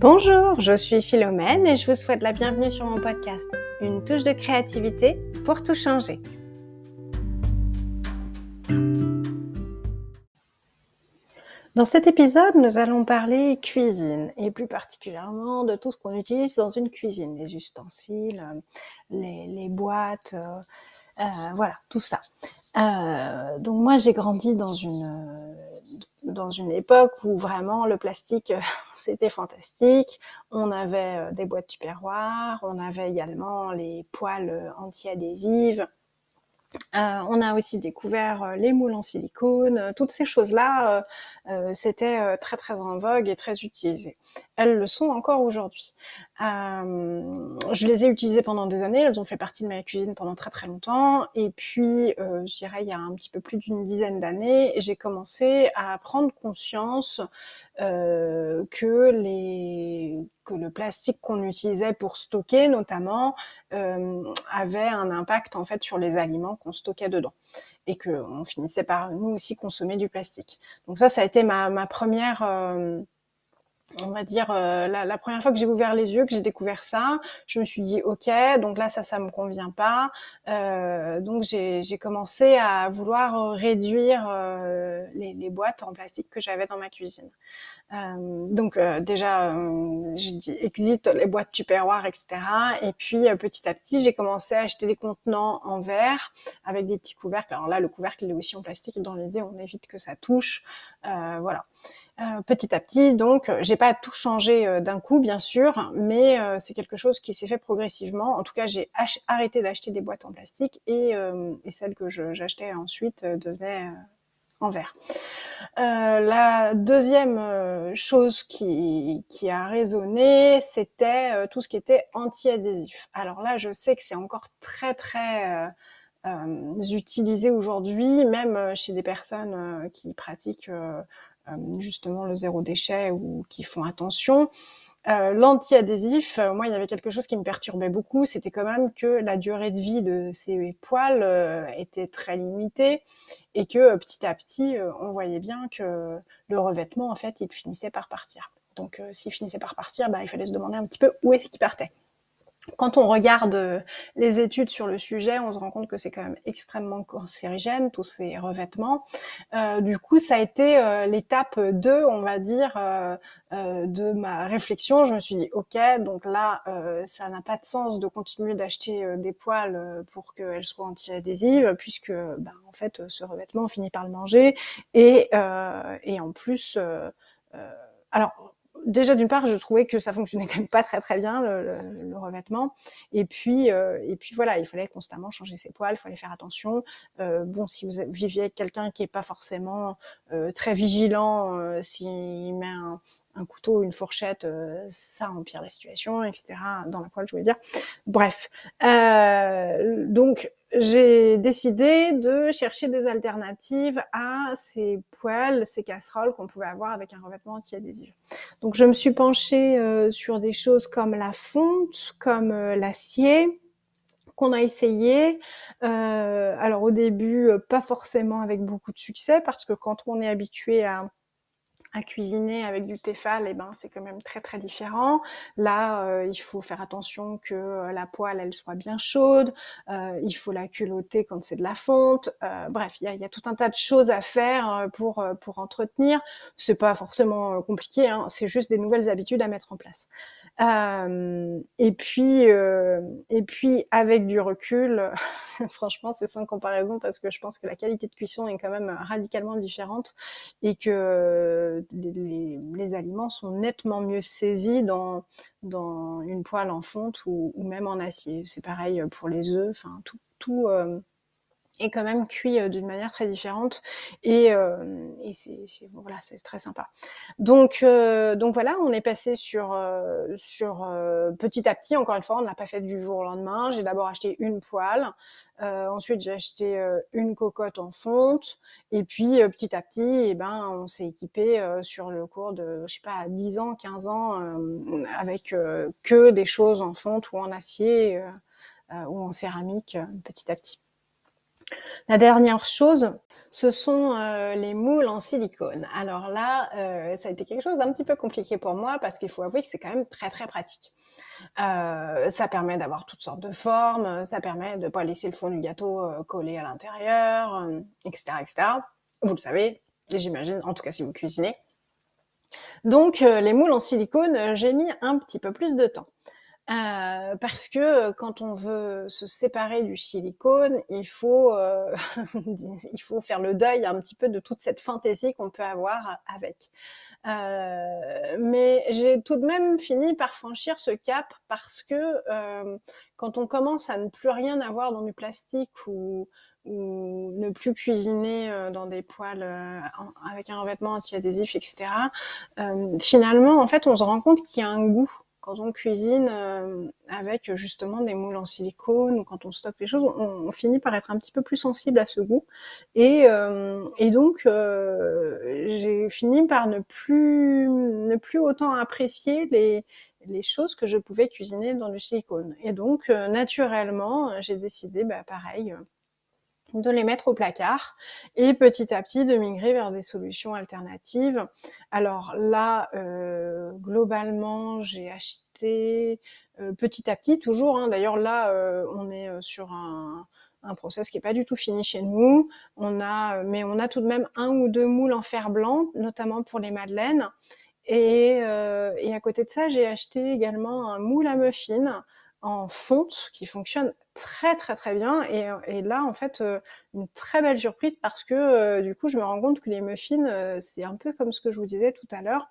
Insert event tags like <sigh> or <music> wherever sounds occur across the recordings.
Bonjour, je suis Philomène et je vous souhaite la bienvenue sur mon podcast, une touche de créativité pour tout changer. Dans cet épisode, nous allons parler cuisine et plus particulièrement de tout ce qu'on utilise dans une cuisine, les ustensiles, les, boîtes, euh, euh, voilà, tout ça. Euh, donc moi, j'ai grandi dans une dans une époque où vraiment le plastique <laughs> c'était fantastique. On avait des boîtes tupperware, on avait également les poêles anti-adhésives. Euh, on a aussi découvert euh, les moules en silicone, euh, toutes ces choses-là, c'était très très en vogue et très utilisé. Elles le sont encore aujourd'hui. je les ai utilisées pendant des années, elles ont fait partie de ma cuisine pendant très très longtemps. Et puis, je dirais, il y a un petit peu plus d'une dizaine d'années, j'ai commencé à prendre conscience que les que le plastique qu'on utilisait pour stocker notamment euh, avait un impact en fait sur les aliments qu'on stockait dedans et qu'on finissait par nous aussi consommer du plastique. Donc ça, ça a été ma, ma première euh, on va dire euh, la, la, première fois que j'ai ouvert les yeux, que j'ai découvert ça, je me suis dit ok, donc là ça ça me convient pas, euh, donc j'ai commencé à vouloir réduire euh, les, les, boîtes en plastique que j'avais dans ma cuisine. Euh, donc euh, déjà j'ai dit exit les boîtes tupperware etc. Et puis petit à petit j'ai commencé à acheter des contenants en verre avec des petits couvercles. Alors là le couvercle il est aussi en plastique dans l'idée on évite que ça touche, voilà. Euh, petit à petit, donc, j'ai pas tout changé euh, d'un coup, bien sûr, mais euh, c'est quelque chose qui s'est fait progressivement. En tout cas, j'ai arrêté d'acheter des boîtes en plastique et, et celles que j'achetais ensuite devenaient en verre. la deuxième chose qui, a résonné, c'était tout ce qui était anti-adhésif. Alors là, je sais que c'est encore très très utilisé aujourd'hui, même chez des personnes qui pratiquent euh, justement le zéro déchet ou qui font attention. Euh, L'anti-adhésif, euh, moi, il y avait quelque chose qui me perturbait beaucoup, c'était quand même que la durée de vie de ces poils euh, était très limitée et que petit à petit, on voyait bien que le revêtement, en fait, il finissait par partir. Donc, s'il finissait par partir, bah, il fallait se demander un petit peu où est-ce qu'il partait quand on regarde euh, les études sur le sujet, on se rend compte que c'est quand même extrêmement cancérigène, tous ces revêtements. Euh, du coup, ça a été euh, l'étape 2, on va dire, euh, de ma réflexion. Je me suis dit, ok, donc là, ça n'a pas de sens de continuer d'acheter des poils pour qu'elles soient anti-adhésives, puisque, ben, en fait, ce revêtement, on finit par le manger. Et, et en plus... alors, déjà d'une part, je trouvais que ça fonctionnait quand même pas très très bien le, revêtement. Et puis euh, et puis voilà, il fallait constamment changer ses poils, il fallait faire attention. Euh, bon, si vous viviez avec quelqu'un qui est pas forcément euh, très vigilant, euh, s'il met un, un couteau, une fourchette, euh, ça empire la situation, etc. Dans la poêle, je voulais dire. Bref, euh, donc j'ai décidé de chercher des alternatives à ces poêles, ces casseroles qu'on pouvait avoir avec un revêtement anti-adhésif. Donc je me suis penchée euh, sur des choses comme la fonte, comme l'acier qu'on a essayé. alors au début, pas forcément avec beaucoup de succès, parce que quand on est habitué à à cuisiner avec du Tefal, eh ben c'est quand même très très différent. Là, euh, il faut faire attention que euh, la poêle elle soit bien chaude. Euh, il faut la culotter quand c'est de la fonte. bref, il y a, y a, tout un tas de choses à faire pour pour entretenir. C'est pas forcément compliqué, hein, c'est juste des nouvelles habitudes à mettre en place. Et puis et puis avec du recul, <laughs> franchement, c'est sans comparaison parce que je pense que la qualité de cuisson est quand même radicalement différente et que les, aliments sont nettement mieux saisis dans, dans une poêle en fonte ou, même en acier. C'est pareil pour les œufs, enfin tout, tout, euh, est quand même cuit euh, d'une manière très différente. Et, euh, et c'est voilà c'est très sympa. Donc euh, donc voilà on est passé sur sur petit à petit encore une fois on ne l'a pas fait du jour au lendemain. J'ai d'abord acheté une poêle ensuite j'ai acheté une cocotte en fonte. Et puis petit à petit et eh ben on s'est équipé sur le cours de je sais pas 10 ans 15 ans avec que des choses en fonte ou en acier ou en céramique petit à petit la dernière chose, ce sont les moules en silicone. Alors là, ça a été quelque chose d'un petit peu compliqué pour moi parce qu'il faut avouer que c'est quand même très très pratique. ça permet d'avoir toutes sortes de formes, ça permet de pas laisser le fond du gâteau collé à l'intérieur, etc., etc. Vous le savez, j'imagine, en tout cas si vous cuisinez. Donc les moules en silicone, j'ai mis un petit peu plus de temps. Euh, parce que euh, quand on veut se séparer du silicone, il faut, euh, <laughs> il faut faire le deuil un petit peu de toute cette fantaisie qu'on peut avoir avec. Euh, mais j'ai tout de même fini par franchir ce cap parce que euh, quand on commence à ne plus rien avoir dans du plastique ou, ou ne plus cuisiner dans des poêles avec un revêtement anti-adhésif, etc. finalement, en fait, on se rend compte qu'il y a un goût quand on cuisine euh, avec justement des moules en silicone ou quand on stocke les choses, on, finit par être un petit peu plus sensible à ce goût. Et, euh, et donc, euh, j'ai fini par ne plus, ne plus autant apprécier les, les choses que je pouvais cuisiner dans du silicone. Et donc, naturellement, j'ai décidé, bah, pareil, de les mettre au placard et petit à petit de migrer vers des solutions alternatives. Alors là, euh, globalement, j'ai acheté euh, petit à petit, toujours. Hein. D'ailleurs là, euh, on est sur un, un process qui est pas du tout fini chez nous. On a, mais on a tout de même un ou deux moules en fer blanc, notamment pour les madeleines. Et, et à côté de ça, j'ai acheté également un moule à muffins en fonte qui fonctionne très très très bien. Et, là en fait euh, une très belle surprise parce que euh, du coup je me rends compte que les muffins euh, c'est un peu comme ce que je vous disais tout à l'heure.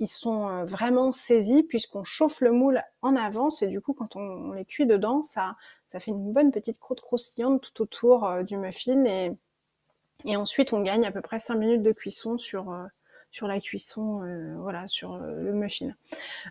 Ils sont vraiment saisis puisqu'on chauffe le moule en avance et du coup quand on, les cuit dedans ça ça fait une bonne petite croûte croustillante tout autour du muffin. Et et ensuite on gagne à peu près 5 minutes de cuisson sur sur la cuisson, euh, voilà, sur euh, le muffin.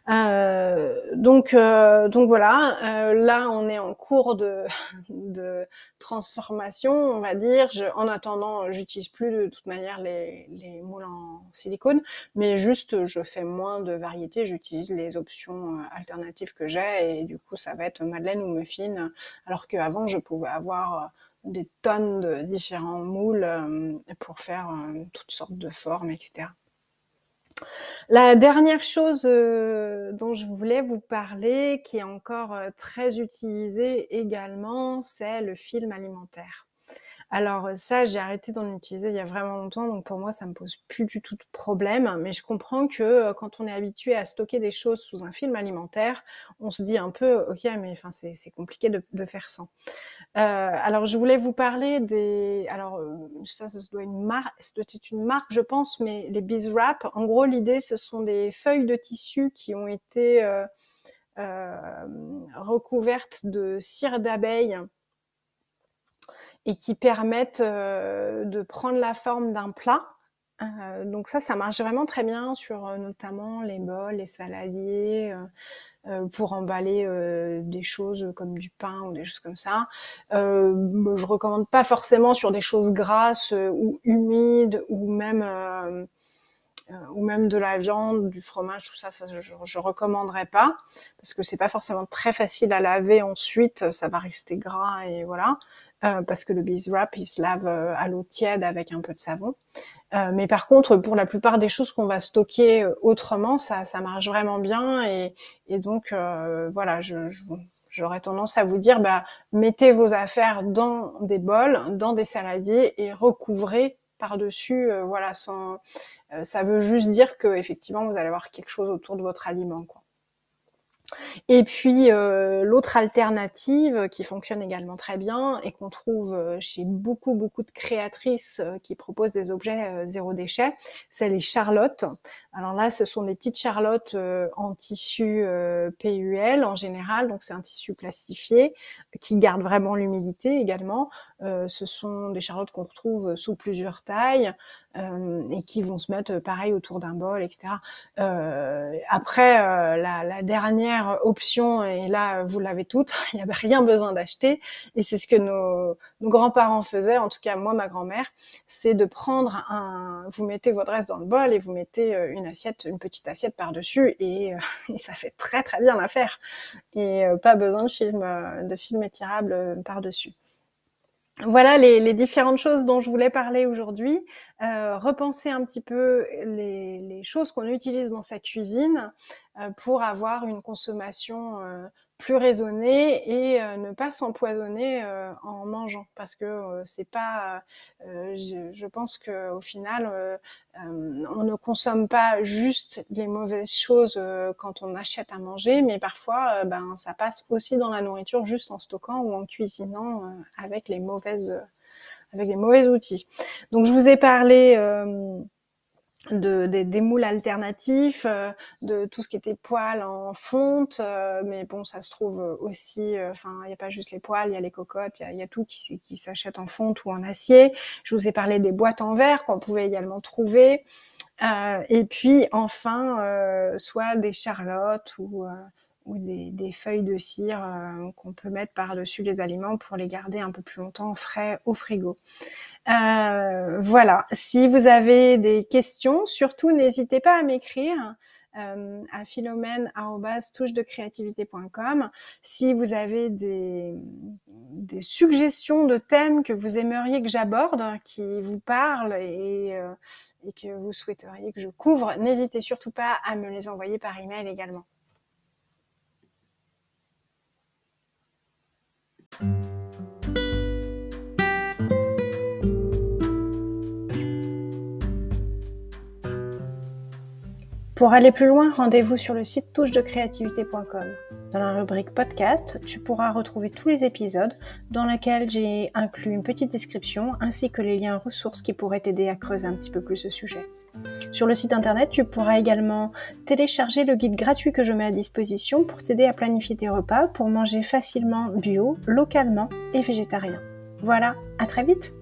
Euh, donc, donc voilà, là on est en cours de, <laughs> de transformation, on va dire. Je, en attendant, j'utilise plus de toute manière les, les moules en silicone, mais juste je fais moins de variétés, j'utilise les options alternatives que j'ai et du coup ça va être madeleine ou muffin, alors qu'avant je pouvais avoir des tonnes de différents moules pour faire toutes sortes de formes, etc. La dernière chose euh, dont je voulais vous parler, qui est encore euh, très utilisée également, c'est le film alimentaire. Alors ça, j'ai arrêté d'en utiliser il y a vraiment longtemps, donc pour moi, ça me pose plus du tout de problème. Mais je comprends que euh, quand on est habitué à stocker des choses sous un film alimentaire, on se dit un peu, ok, mais enfin c'est compliqué de, faire sans. Euh, alors je voulais vous parler des, alors euh, ça, ça doit une marque, être une marque, je pense, mais les Bees Wrap. En gros, l'idée, ce sont des feuilles de tissu qui ont été euh, recouvertes de cire d'abeille et qui permettent euh, de prendre la forme d'un plat. Euh, donc ça, ça marche vraiment très bien sur euh, notamment les bols, les saladiers, pour emballer des choses comme du pain ou des choses comme ça. je recommande pas forcément sur des choses grasses ou humides ou même ou même de la viande, du fromage, tout ça, ça je, je recommanderais pas parce que c'est pas forcément très facile à laver ensuite, ça va rester gras et voilà. Euh, parce que le bees wrap il se lave euh, à l'eau tiède avec un peu de savon. Euh, mais par contre, pour la plupart des choses qu'on va stocker autrement, ça, ça marche vraiment bien et, et donc voilà, je, j'aurais tendance à vous dire, bah, mettez vos affaires dans des bols, dans des saladiers et recouvrez par-dessus. voilà, sans, ça veut juste dire que effectivement, vous allez avoir quelque chose autour de votre aliment. Quoi. Et puis euh, l'autre alternative qui fonctionne également très bien et qu'on trouve euh, chez beaucoup beaucoup de créatrices euh, qui proposent des objets zéro déchet, c'est les charlottes. Alors là, ce sont des petites charlottes en tissu PUL en général, donc c'est un tissu plastifié qui garde vraiment l'humidité également. ce sont des charlottes qu'on retrouve sous plusieurs tailles et qui vont se mettre pareil autour d'un bol, etc. après, la, la dernière option, et là vous l'avez toutes, <laughs> il n'y avait rien besoin d'acheter, et c'est ce que nos, grands-parents faisaient, en tout cas moi ma grand-mère, c'est de prendre un, vous mettez votre reste dans le bol et vous mettez euh, une assiette, une petite assiette par-dessus, et, euh, <laughs> et, ça fait très très bien l'affaire, et euh, pas besoin de film, de film étirable par-dessus. Voilà les, différentes choses dont je voulais parler aujourd'hui. Euh, repenser un petit peu les, choses qu'on utilise dans sa cuisine euh, pour avoir une consommation euh, plus raisonné et euh, ne pas s'empoisonner euh, en mangeant parce que euh, c'est pas je, je, pense que au final on ne consomme pas juste les mauvaises choses quand on achète à manger mais parfois ben ça passe aussi dans la nourriture juste en stockant ou en cuisinant avec les mauvaises avec les mauvais outils. Donc je vous ai parlé de, des, moules alternatifs, euh, de tout ce qui était poils en fonte, euh, mais bon, ça se trouve aussi, euh, enfin, il n'y a pas juste les poils, il y a les cocottes, il y a, tout qui, qui s'achète en fonte ou en acier. Je vous ai parlé des boîtes en verre qu'on pouvait également trouver. et puis enfin, soit des charlottes ou ou des, feuilles de cire euh, qu'on peut mettre par-dessus les aliments pour les garder un peu plus longtemps frais au frigo. Euh, voilà, si vous avez des questions, surtout n'hésitez pas à m'écrire euh, à philomène.touche-de-créativité.com si vous avez des, suggestions de thèmes que vous aimeriez que j'aborde, qui vous parlent et, et que vous souhaiteriez que je couvre, n'hésitez surtout pas à me les envoyer par email également. Pour aller plus loin, rendez-vous sur le site touche-de-créativité.com. Dans la rubrique podcast, tu pourras retrouver tous les épisodes dans lesquels j'ai inclus une petite description ainsi que les liens ressources qui pourraient t'aider à creuser un petit peu plus ce sujet. Sur le site internet, tu pourras également télécharger le guide gratuit que je mets à disposition pour t'aider à planifier tes repas pour manger facilement bio, localement et végétarien. Voilà, à très vite